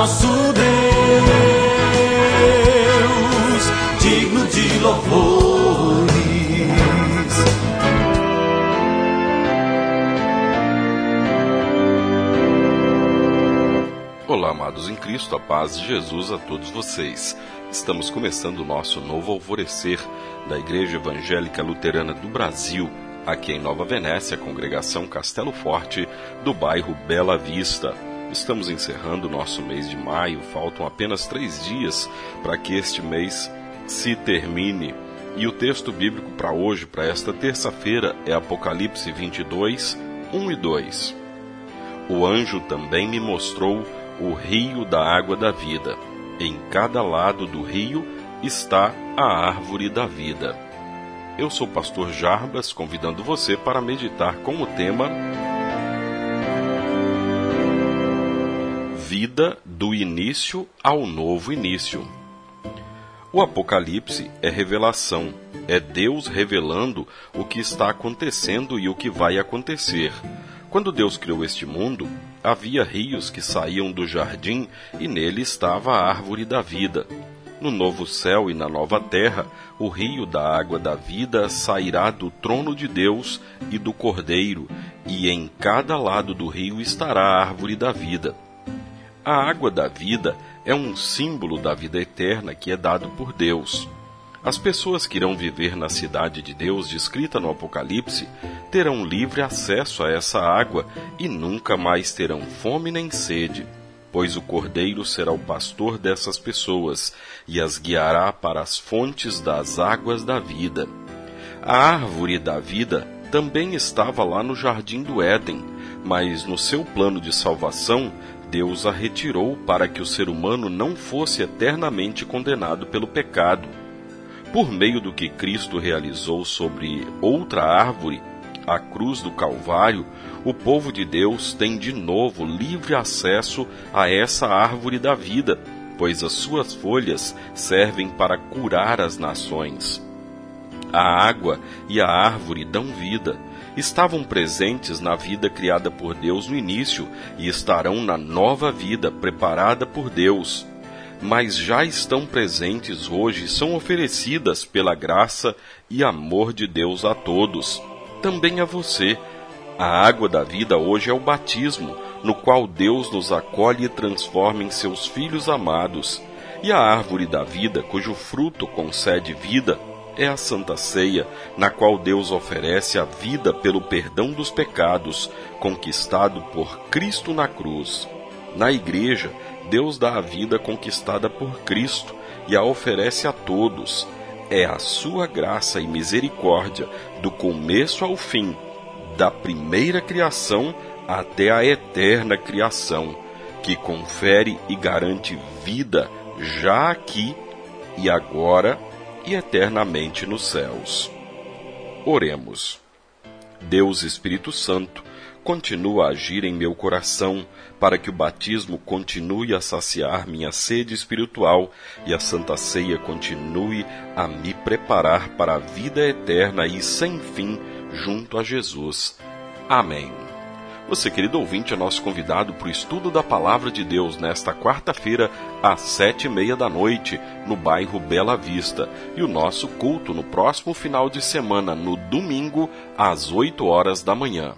nosso Deus, digno de louvores. Olá, amados em Cristo, a paz de Jesus a todos vocês. Estamos começando o nosso novo alvorecer da Igreja Evangélica Luterana do Brasil, aqui em Nova Venécia, congregação Castelo Forte, do bairro Bela Vista. Estamos encerrando o nosso mês de maio, faltam apenas três dias para que este mês se termine. E o texto bíblico para hoje, para esta terça-feira, é Apocalipse 22, 1 e 2. O anjo também me mostrou o rio da água da vida. Em cada lado do rio está a árvore da vida. Eu sou o pastor Jarbas, convidando você para meditar com o tema Vida do início ao novo início. O Apocalipse é revelação, é Deus revelando o que está acontecendo e o que vai acontecer. Quando Deus criou este mundo, havia rios que saíam do jardim e nele estava a árvore da vida. No novo céu e na nova terra, o rio da água da vida sairá do trono de Deus e do Cordeiro, e em cada lado do rio estará a árvore da vida. A água da vida é um símbolo da vida eterna que é dado por Deus. As pessoas que irão viver na cidade de Deus descrita no Apocalipse terão livre acesso a essa água e nunca mais terão fome nem sede, pois o Cordeiro será o pastor dessas pessoas e as guiará para as fontes das águas da vida. A árvore da vida também estava lá no jardim do Éden, mas no seu plano de salvação, Deus a retirou para que o ser humano não fosse eternamente condenado pelo pecado por meio do que Cristo realizou sobre outra árvore, a cruz do Calvário, o povo de Deus tem de novo livre acesso a essa árvore da vida, pois as suas folhas servem para curar as nações. A água e a árvore dão vida. Estavam presentes na vida criada por Deus no início e estarão na nova vida preparada por Deus mas já estão presentes hoje e são oferecidas pela graça e amor de Deus a todos, também a você. A água da vida hoje é o batismo, no qual Deus nos acolhe e transforma em seus filhos amados. E a árvore da vida, cujo fruto concede vida, é a Santa Ceia, na qual Deus oferece a vida pelo perdão dos pecados, conquistado por Cristo na cruz. Na Igreja, Deus dá a vida conquistada por Cristo e a oferece a todos. É a sua graça e misericórdia, do começo ao fim, da primeira criação até a eterna criação, que confere e garante vida já aqui e agora e eternamente nos céus. Oremos. Deus Espírito Santo, continua a agir em meu coração, para que o batismo continue a saciar minha sede espiritual e a Santa Ceia continue a me preparar para a vida eterna e sem fim junto a Jesus. Amém. Você, querido ouvinte, é nosso convidado para o estudo da Palavra de Deus nesta quarta-feira, às sete e meia da noite, no bairro Bela Vista, e o nosso culto no próximo final de semana, no domingo, às oito horas da manhã.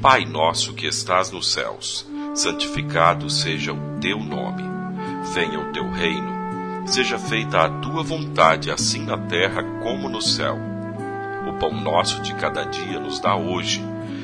Pai nosso que estás nos céus, santificado seja o teu nome. Venha o teu reino. Seja feita a tua vontade, assim na terra como no céu. O pão nosso de cada dia nos dá hoje,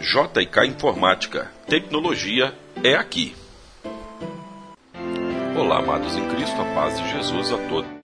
JK Informática. Tecnologia é aqui. Olá, amados em Cristo, a paz de Jesus a todos